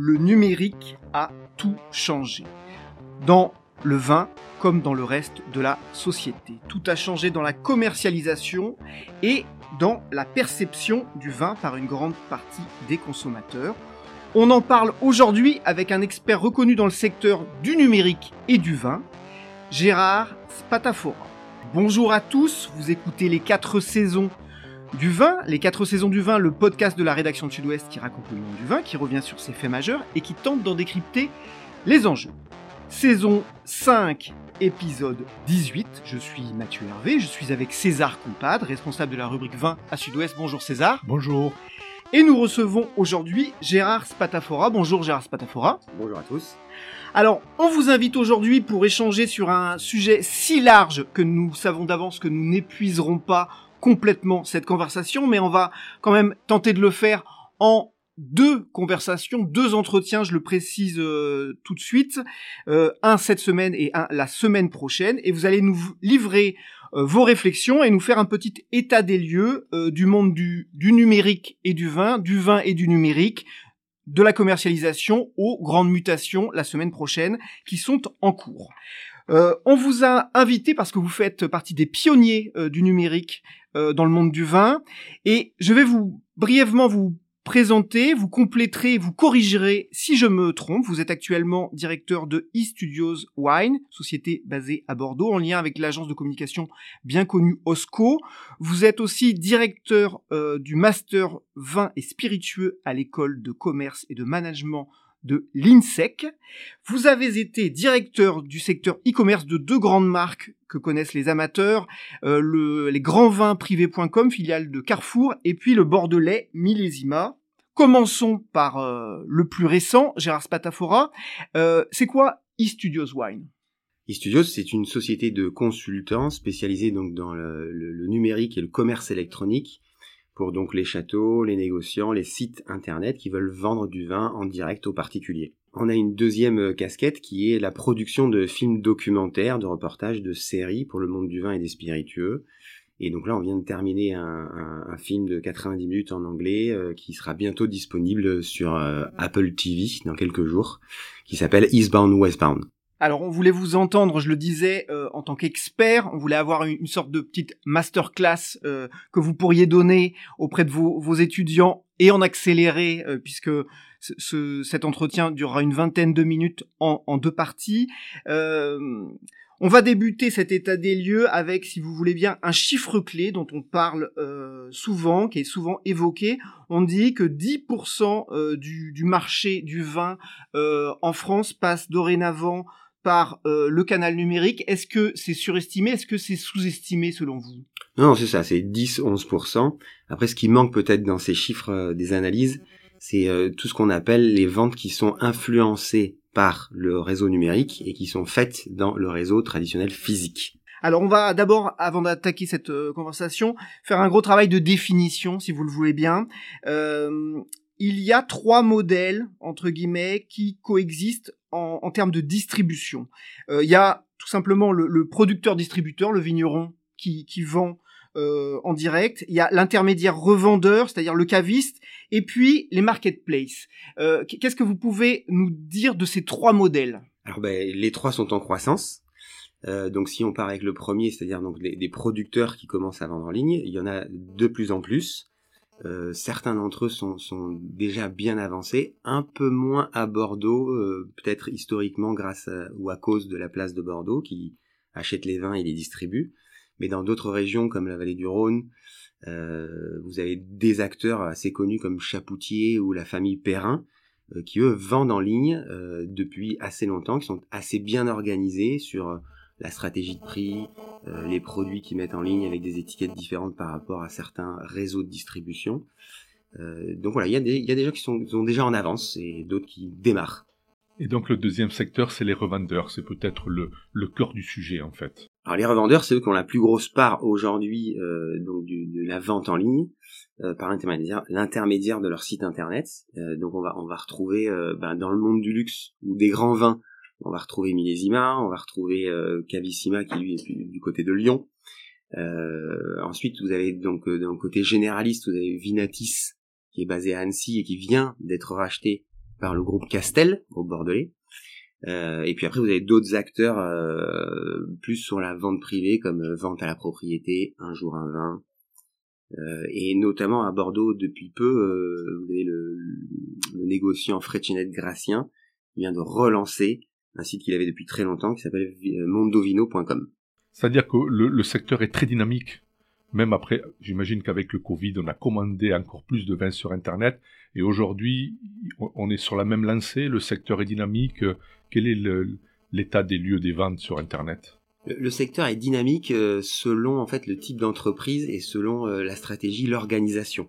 Le numérique a tout changé. Dans le vin comme dans le reste de la société. Tout a changé dans la commercialisation et dans la perception du vin par une grande partie des consommateurs. On en parle aujourd'hui avec un expert reconnu dans le secteur du numérique et du vin, Gérard Spatafora. Bonjour à tous, vous écoutez les quatre saisons du vin, les quatre saisons du vin, le podcast de la rédaction de Sud-Ouest qui raconte le monde du vin, qui revient sur ses faits majeurs et qui tente d'en décrypter les enjeux. Saison 5, épisode 18. Je suis Mathieu Hervé, je suis avec César Compadre, responsable de la rubrique vin à Sud-Ouest. Bonjour César. Bonjour. Et nous recevons aujourd'hui Gérard Spatafora. Bonjour Gérard Spatafora. Bonjour à tous. Alors, on vous invite aujourd'hui pour échanger sur un sujet si large que nous savons d'avance que nous n'épuiserons pas complètement cette conversation, mais on va quand même tenter de le faire en deux conversations, deux entretiens, je le précise euh, tout de suite, euh, un cette semaine et un la semaine prochaine, et vous allez nous livrer euh, vos réflexions et nous faire un petit état des lieux du monde du, du numérique et du vin, du vin et du numérique, de la commercialisation aux grandes mutations la semaine prochaine qui sont en cours. Euh, on vous a invité parce que vous faites partie des pionniers euh, du numérique euh, dans le monde du vin et je vais vous brièvement vous présenter, vous compléterez, vous corrigerez si je me trompe. Vous êtes actuellement directeur de eStudios Wine, société basée à Bordeaux en lien avec l'agence de communication bien connue Osco. Vous êtes aussi directeur du master vin et spiritueux à l'école de commerce et de management de l'INSEC. Vous avez été directeur du secteur e-commerce de deux grandes marques que connaissent les amateurs, euh, le, les grandsvinsprivés.com, filiale de Carrefour, et puis le bordelais Millésima. Commençons par euh, le plus récent, Gérard Spatafora. Euh, c'est quoi eStudios Wine? eStudios, c'est une société de consultants spécialisée donc dans le, le numérique et le commerce électronique pour donc les châteaux, les négociants, les sites internet qui veulent vendre du vin en direct aux particuliers. On a une deuxième euh, casquette qui est la production de films documentaires, de reportages, de séries pour le monde du vin et des spiritueux. Et donc là, on vient de terminer un, film de 90 minutes en anglais euh, qui sera bientôt disponible sur euh, Apple TV dans quelques jours, qui s'appelle Eastbound Westbound. Alors on voulait vous entendre, je le disais, euh, en tant qu'expert, on voulait avoir une, sorte de petite masterclass euh, que vous pourriez donner auprès de vos, étudiants et en accéléré, euh, puisque cet entretien durera une vingtaine de minutes en, deux parties. on va débuter cet état des lieux avec, si vous voulez bien, un chiffre clé dont on parle souvent, qui est souvent évoqué. On dit que 10% du, du, marché du vin en France passe dorénavant par euh, le canal numérique. Est-ce que c'est surestimé Est-ce que c'est sous-estimé selon vous? Non, c'est ça, c'est 10-11%. Après, ce qui manque peut-être dans ces chiffres euh, des analyses, c'est euh, tout ce qu'on appelle les ventes qui sont influencées par le réseau numérique et qui sont faites dans le réseau traditionnel physique. Alors on va d'abord, avant d'attaquer cette conversation, faire un gros travail de définition, si vous le voulez bien il y a trois modèles, entre guillemets, qui coexistent en, termes de distribution. Euh, il y a tout simplement le, producteur-distributeur, le vigneron, qui, vend euh, en direct. Il y a l'intermédiaire revendeur, c'est-à-dire le caviste, et puis les marketplaces. Euh, qu'est-ce que vous pouvez nous dire de ces trois modèles? Alors ben, les trois sont en croissance. donc si on part avec le premier, c'est-à-dire des producteurs qui commencent à vendre en ligne, il y en a de plus en plus. Euh, certains d'entre eux sont, déjà bien avancés, un peu moins à Bordeaux, euh, peut-être historiquement grâce ou à cause de la place de Bordeaux, qui achète les vins et les distribue. Mais dans d'autres régions comme la vallée du Rhône, euh, vous avez des acteurs assez connus comme Chapoutier ou la famille Perrin, euh, qui eux vendent en ligne euh, depuis assez longtemps, qui sont assez bien organisés sur la stratégie de prix, les produits qu'ils mettent en ligne avec des étiquettes différentes par rapport à certains réseaux de distribution. donc voilà, il y, a des, y a des gens qui sont, sont déjà en avance et d'autres qui démarrent. Et donc le deuxième secteur, c'est les revendeurs. C'est peut-être le, le cœur du sujet en fait. Alors les revendeurs, c'est eux qui ont la plus grosse part aujourd'hui euh, donc du, de la vente en ligne euh, par l'intermédiaire, l'intermédiaire de leur site internet. Euh, donc on va on va retrouver euh, ben, dans le monde du luxe ou des grands vins, on va retrouver Millésima, on va retrouver euh, Cavissima qui lui est du côté de Lyon. ensuite vous avez donc d'un côté généraliste, vous avez Vinatis qui est basé à Annecy et qui vient d'être racheté par le groupe Castel, groupe bordelais. Euh, et puis après, vous avez d'autres acteurs euh, plus sur la vente privée, comme euh, vente à la propriété, un jour un vin. et notamment à Bordeaux, depuis peu, vous avez le, le négociant Fréchinette Gracien qui vient de relancer un site qu'il avait depuis très longtemps qui s'appelle mondovino.com. C'est-à-dire que le, le secteur est très dynamique même après, j'imagine qu'avec le Covid, on a commandé encore plus de vins sur Internet. Et aujourd'hui, on est sur la même lancée, le secteur est dynamique. Quel est l'état des lieux des ventes sur Internet? Le secteur est dynamique euh, selon en fait le type d'entreprise et selon euh, la stratégie, l'organisation.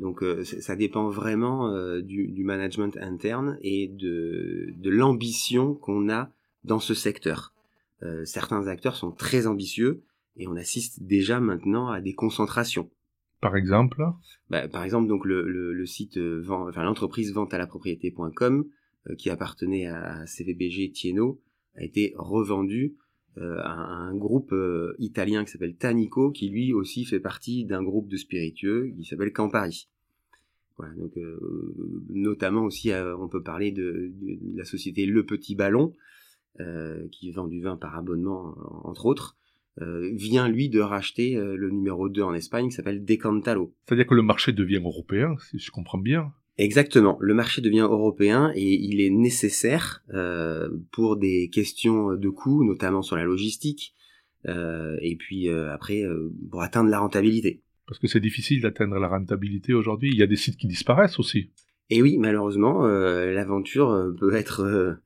Donc euh, ça dépend vraiment du, du, management interne et de, de l'ambition qu'on a dans ce secteur. certains acteurs sont très ambitieux, et on assiste déjà maintenant à des concentrations. Par exemple? Bah, Par exemple, donc le, le, site, euh, enfin l'entreprise vente à la propriété.com, euh, qui appartenait à CVBG Tieno, a été revendu euh, à un groupe italien qui s'appelle Tanico, qui lui aussi fait partie d'un groupe de spiritueux qui s'appelle Campari. Voilà, donc notamment aussi, on peut parler de, la société Le Petit Ballon, qui vend du vin par abonnement, entre autres, euh, vient lui de racheter euh, le numéro 2 en Espagne qui s'appelle Decantalo. C'est-à-dire que le marché devient européen, si je comprends bien. Exactement, le marché devient européen et il est nécessaire euh, pour des questions de coûts, notamment sur la logistique, euh, et puis euh, après pour atteindre la rentabilité. Parce que c'est difficile d'atteindre la rentabilité aujourd'hui, il y a des sites qui disparaissent aussi. Et oui, malheureusement, l'aventure peut être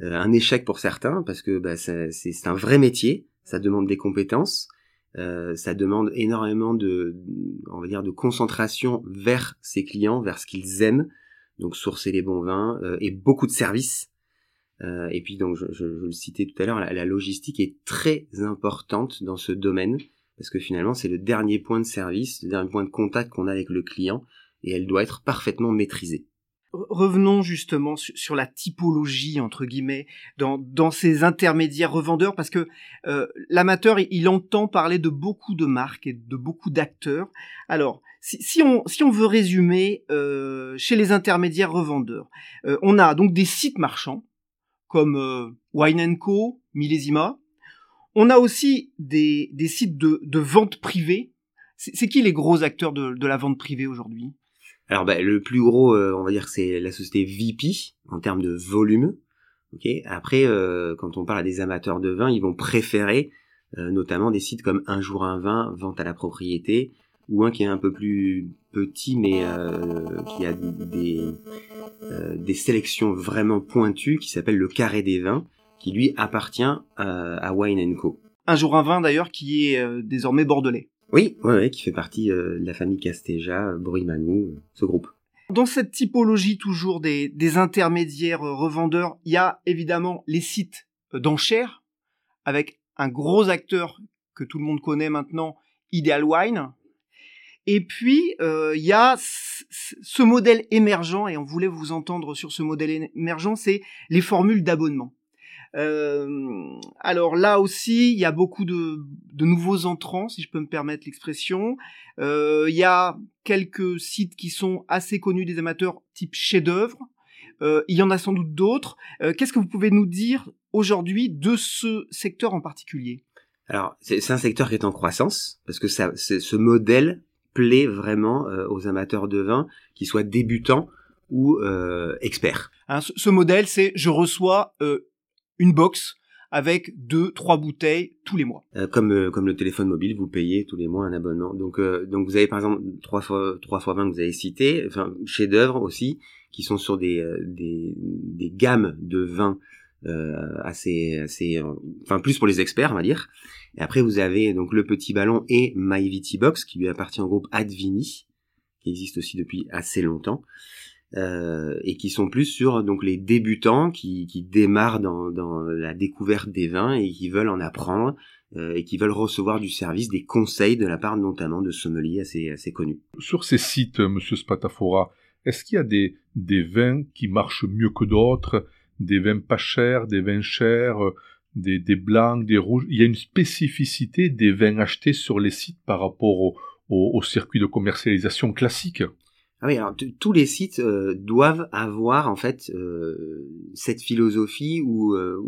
un échec pour certains parce que bah, c'est un vrai métier ça demande des compétences, euh, ça demande énormément de, on va dire, de concentration vers ses clients, vers ce qu'ils aiment, donc sourcer les bons vins euh, et beaucoup de services. Euh, et puis donc, je, je, je, le citais tout à l'heure, la, la, logistique est très importante dans ce domaine parce que finalement c'est le dernier point de service, le dernier point de contact qu'on a avec le client et elle doit être parfaitement maîtrisée revenons justement sur, la typologie entre guillemets dans, dans ces intermédiaires revendeurs parce que euh, l'amateur il entend parler de beaucoup de marques et de beaucoup d'acteurs. Alors si, si, on, si on veut résumer euh, chez les intermédiaires revendeurs, euh, on a donc des sites marchands comme euh, Wine Co, Millésima. On a aussi des, des sites de, de vente privée. C'est qui les gros acteurs de, de la vente privée aujourd'hui? Alors bah, le plus gros, euh, on va dire, c'est la société VP en termes de volume. Ok? Après, euh, quand on parle à des amateurs de vin, ils vont préférer euh, notamment des sites comme Un jour un vin, vente à la propriété, ou un qui est un peu plus petit mais qui a des, des sélections vraiment pointues, qui s'appelle le Carré des vins, qui lui appartient à Wine Co. Un jour un vin d'ailleurs qui est désormais bordelais. Oui, qui fait partie euh, de la famille Casteja, Bruimanou, euh, ce groupe. Dans cette typologie toujours des, intermédiaires euh, revendeurs, il y a évidemment les sites d'enchères, avec un gros acteur que tout le monde connaît maintenant, Ideal Wine. Et puis, il y a ce modèle émergent, et on voulait vous entendre sur ce modèle émergent, c'est les formules d'abonnement. Euh, alors là aussi, il y a beaucoup de, de, nouveaux entrants, si je peux me permettre l'expression. Euh, il y a quelques sites qui sont assez connus des amateurs, type chef-d'œuvre. Euh, il y en a sans doute d'autres. Euh, qu'est-ce que vous pouvez nous dire aujourd'hui de ce secteur en particulier? Alors, c'est un secteur qui est en croissance parce que ça, ce modèle plaît vraiment euh, aux amateurs de vin, qu'ils soient débutants ou experts. Hein, ce, ce, modèle, c'est je reçois une box avec deux, trois bouteilles tous les mois. Euh, comme euh, comme le téléphone mobile, vous payez tous les mois un abonnement. Donc euh, donc vous avez par exemple trois fois trois fois 20 que vous avez cité, enfin chefs d'œuvre aussi qui sont sur des des, des gammes de vins assez assez enfin plus pour les experts on va dire. Et après vous avez donc le petit ballon et My Box qui lui appartient au groupe Advini qui existe aussi depuis assez longtemps. Euh, et qui sont plus sur donc les débutants qui, démarrent dans, la découverte des vins et qui veulent en apprendre euh, et qui veulent recevoir du service, des conseils de la part notamment de sommeliers assez, connus. Sur ces sites, Monsieur Spatafora, est-ce qu'il y a des, vins qui marchent mieux que d'autres, des vins pas chers, des vins chers, des, blancs, des rouges? Il y a une spécificité des vins achetés sur les sites par rapport au circuit de commercialisation classique? Ah oui, alors tous les sites euh, doivent avoir en fait euh, cette philosophie ou, euh,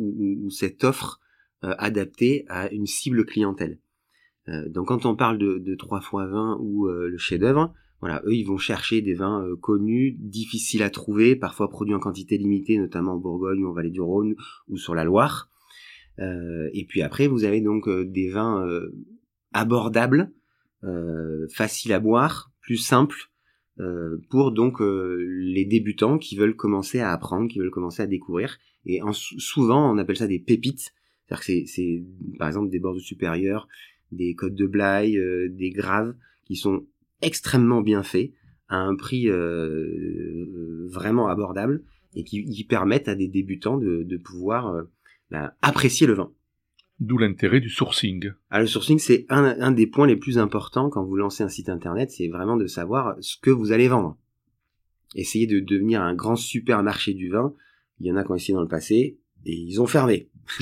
cette offre adaptée à une cible clientèle. donc quand on parle de, de 3 x 20 ou le chef-d'œuvre, voilà, eux ils vont chercher des vins connus, difficiles à trouver, parfois produits en quantité limitée, notamment en Bourgogne ou en Vallée du Rhône ou sur la Loire. et puis après vous avez donc des vins abordables, faciles à boire, plus simples euh, pour donc euh, les débutants qui veulent commencer à apprendre, qui veulent commencer à découvrir. Et souvent, on appelle ça des pépites. C'est-à-dire que c'est, par exemple, des bords supérieurs, des codes de Blaye, euh, des graves, qui sont extrêmement bien faits, à un prix vraiment abordable, et qui, permettent à des débutants de, de pouvoir bah, apprécier le vin. D'où l'intérêt du sourcing. Ah, le sourcing, c'est un, un, des points les plus importants quand vous lancez un site internet, c'est vraiment de savoir ce que vous allez vendre. Essayez de devenir un grand supermarché du vin. Il y en a qui ont essayé dans le passé et ils ont fermé.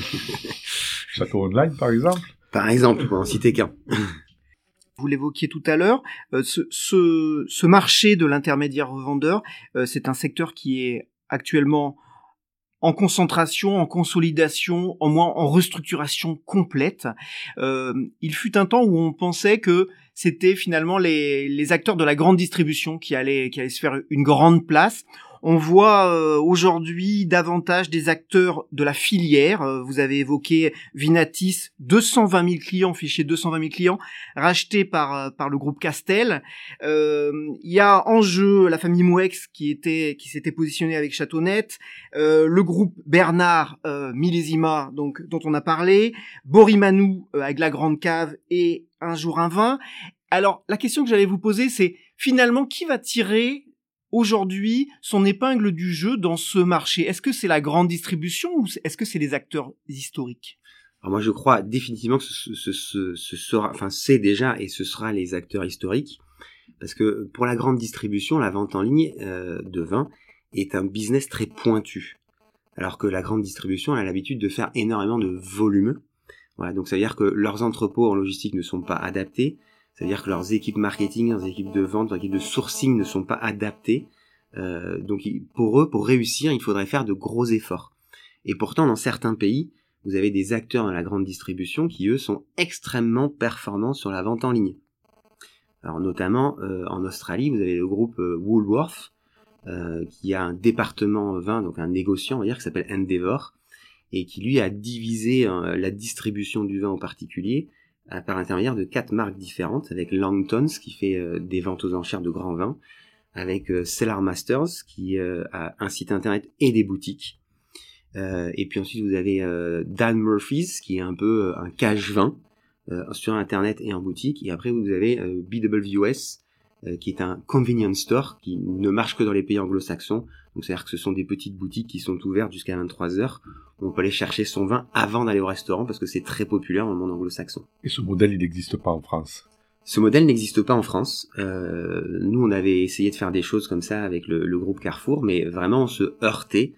Château Online, par exemple? Par exemple, pour en citer qu'un. Vous l'évoquiez tout à l'heure, euh, ce, ce, ce, marché de l'intermédiaire revendeur, euh, c'est un secteur qui est actuellement en concentration, en consolidation, en moins en restructuration complète. Euh, il fut un temps où on pensait que c'était finalement les, les acteurs de la grande distribution qui allaient, qui allaient se faire une grande place. On voit euh, aujourd'hui davantage des acteurs de la filière. Euh, vous avez évoqué Vinatis, 220 000 clients, fichier 220 000 clients, rachetés par euh, par le groupe Castel. Il y a en jeu la famille Mouex qui était qui s'était positionnée avec Châteaunet, le groupe Bernard Millésima, donc dont on a parlé, Borimanou avec la Grande Cave et un jour un vin. Alors la question que j'allais vous poser, c'est finalement qui va tirer aujourd'hui son épingle du jeu dans ce marché? Est-ce que c'est la grande distribution ou est-ce que c'est les acteurs historiques? Alors moi je crois définitivement que ce, sera, enfin c'est déjà et ce sera les acteurs historiques, parce que pour la grande distribution, la vente en ligne euh, de vin est un business très pointu, alors que la grande distribution a l'habitude de faire énormément de volume. Voilà, donc ça veut dire que leurs entrepôts en logistique ne sont pas adaptés, c'est-à-dire que leurs équipes marketing, leurs équipes de vente, leurs équipes de sourcing ne sont pas adaptées. Euh, donc pour eux, pour réussir, il faudrait faire de gros efforts. Et pourtant, dans certains pays, vous avez des acteurs dans la grande distribution qui, eux, sont extrêmement performants sur la vente en ligne. Alors notamment euh, en Australie, vous avez le groupe euh, Woolworth, qui a un département vin, donc un négociant, on va dire, qui s'appelle Endeavour, et qui lui a divisé la distribution du vin en particulier par l'intermédiaire de quatre marques différentes, avec Langtons qui fait euh, des ventes aux enchères de grands vins, avec euh, Cellar Masters qui euh, a un site internet et des boutiques. et puis ensuite vous avez Dan Murphy's qui est un peu un cache vin sur internet et en boutique. Et après vous avez BWS qui est un convenience store qui ne marche que dans les pays anglo-saxons. Donc c'est-à-dire que ce sont des petites boutiques qui sont ouvertes jusqu'à 23 heures on peut aller chercher son vin avant d'aller au restaurant parce que c'est très populaire dans le monde anglo-saxon. Et ce modèle, il n'existe pas en France? Ce modèle n'existe pas en France. Euh, nous, on avait essayé de faire des choses comme ça avec le, groupe Carrefour, mais vraiment on se heurtait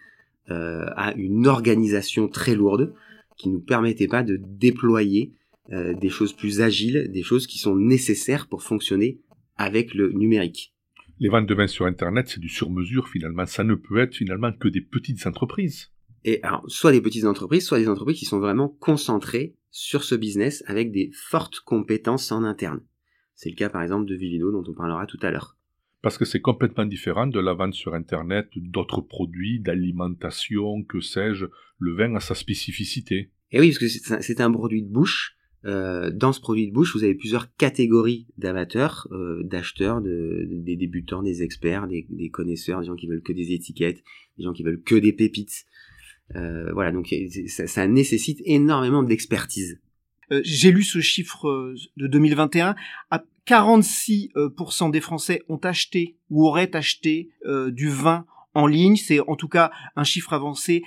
euh, à une organisation très lourde qui nous permettait pas de déployer euh, des choses plus agiles, des choses qui sont nécessaires pour fonctionner avec le numérique. Les ventes de vin sur Internet, c'est du sur-mesure finalement. Ça ne peut être finalement que des petites entreprises. Et alors, soit des petites entreprises, soit des entreprises qui sont vraiment concentrées sur ce business avec des fortes compétences en interne. C'est le cas par exemple de Vilido dont on parlera tout à l'heure. Parce que c'est complètement différent de la vente sur Internet d'autres produits, d'alimentation, que sais-je, le vin a sa spécificité. Et oui, parce que c'est un produit de bouche. Euh, dans ce produit de bouche, vous avez plusieurs catégories d'amateurs, euh, d'acheteurs, de, des débutants, des experts, des, connaisseurs, des gens qui veulent que des étiquettes, des gens qui veulent que des pépites. Euh, voilà, donc ça, ça nécessite énormément d'expertise. J'ai lu ce chiffre de 2021. À 46% des Français ont acheté ou auraient acheté du vin en ligne. C'est en tout cas un chiffre avancé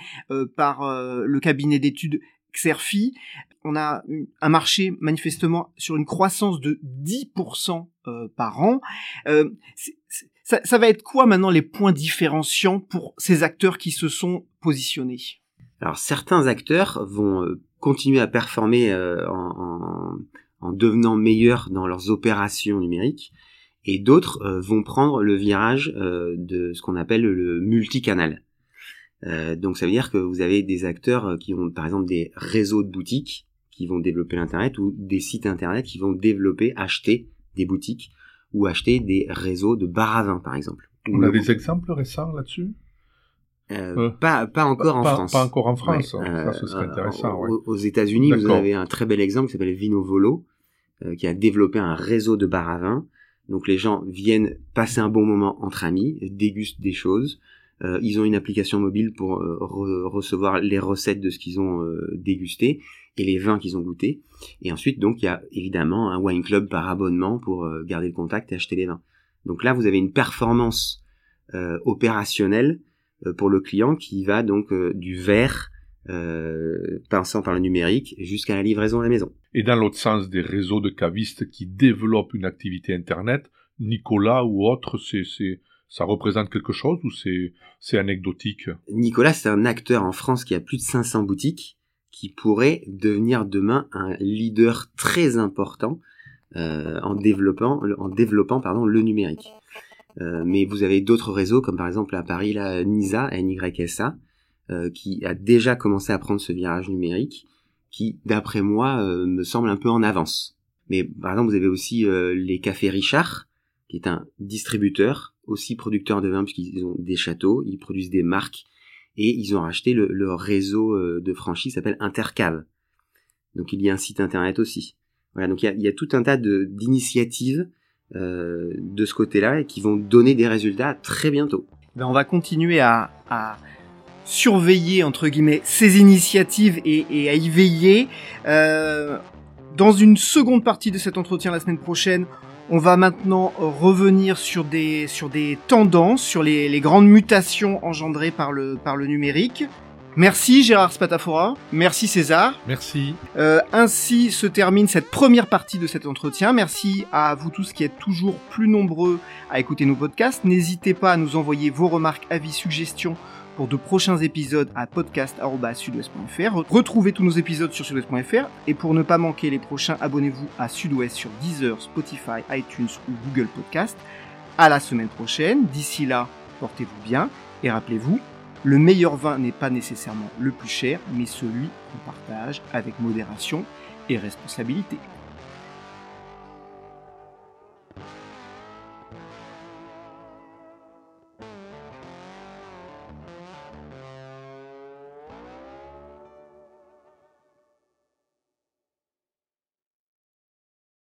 par le cabinet d'études Xerfi. On a un marché manifestement sur une croissance de 10% par an. ça, ça va être quoi maintenant les points différenciants pour ces acteurs qui se sont positionnés? Alors certains acteurs vont euh, continuer à performer euh, en, en, devenant meilleurs dans leurs opérations numériques, et d'autres euh, vont prendre le virage de ce qu'on appelle le multicanal. donc ça veut dire que vous avez des acteurs qui ont par exemple des réseaux de boutiques qui vont développer l'internet ou des sites internet qui vont développer, acheter des boutiques ou acheter des réseaux de bar à vin par exemple. On a des exemples récents là-dessus? Euh, euh, pas, pas encore en France. Pas encore en France. ça, ce serait euh, intéressant. Ouais. Aux, États-Unis, vous avez un très bel exemple qui s'appelle Vino Volo, qui a développé un réseau de bar à vin. Donc les gens viennent passer un bon moment entre amis, dégustent des choses. Ils ont une application mobile pour recevoir les recettes de ce qu'ils ont dégusté et les vins qu'ils ont goûtés. Et ensuite, donc, il y a évidemment un wine club par abonnement pour garder le contact et acheter les vins. Donc là, vous avez une performance opérationnelle euh, pour le client qui va donc euh, du verre euh, passant par le numérique jusqu'à la livraison à la maison. Et dans l'autre sens, des réseaux de cavistes qui développent une activité Internet, Nicolas ou autre, c'est, ça représente quelque chose ou c'est, anecdotique? Nicolas, c'est un acteur en France qui a plus de 500 boutiques, qui pourrait devenir demain un leader très important euh, en développant, en développant pardon, le numérique. Euh, mais vous avez d'autres réseaux, comme par exemple à Paris, la NISA, NYSA, euh, qui a déjà commencé à prendre ce virage numérique, qui, d'après moi, euh, me semble un peu en avance. Mais par exemple, vous avez aussi les cafés Richard, qui est un distributeur, aussi producteur de vin, puisqu'ils ont des châteaux, ils produisent des marques, et ils ont racheté le, leur réseau de franchise s'appelle Intercave. Donc il y a un site internet aussi. Voilà, donc il y a, tout un tas d'initiatives euh, de ce côté-là et qui vont donner des résultats très bientôt. Ben on va continuer à, surveiller entre guillemets ces initiatives et, et à y veiller. Euh, dans une seconde partie de cet entretien la semaine prochaine, on va maintenant revenir sur des, sur des tendances, sur les, les grandes mutations engendrées par le, par le numérique. Merci Gérard Spatafora, merci César. Merci. Euh, ainsi se termine cette première partie de cet entretien. Merci à vous tous qui êtes toujours plus nombreux à écouter nos podcasts. N'hésitez pas à nous envoyer vos remarques, avis, suggestions pour de prochains épisodes à podcast.sudouest.fr. Retrouvez tous nos épisodes sur sudouest.fr et pour ne pas manquer les prochains, abonnez-vous à Sudouest sur Deezer, Spotify, iTunes ou Google Podcast. À la semaine prochaine. D'ici là, portez-vous bien et rappelez-vous, le meilleur vin n'est pas nécessairement le plus cher, mais celui qu'on partage avec modération et responsabilité.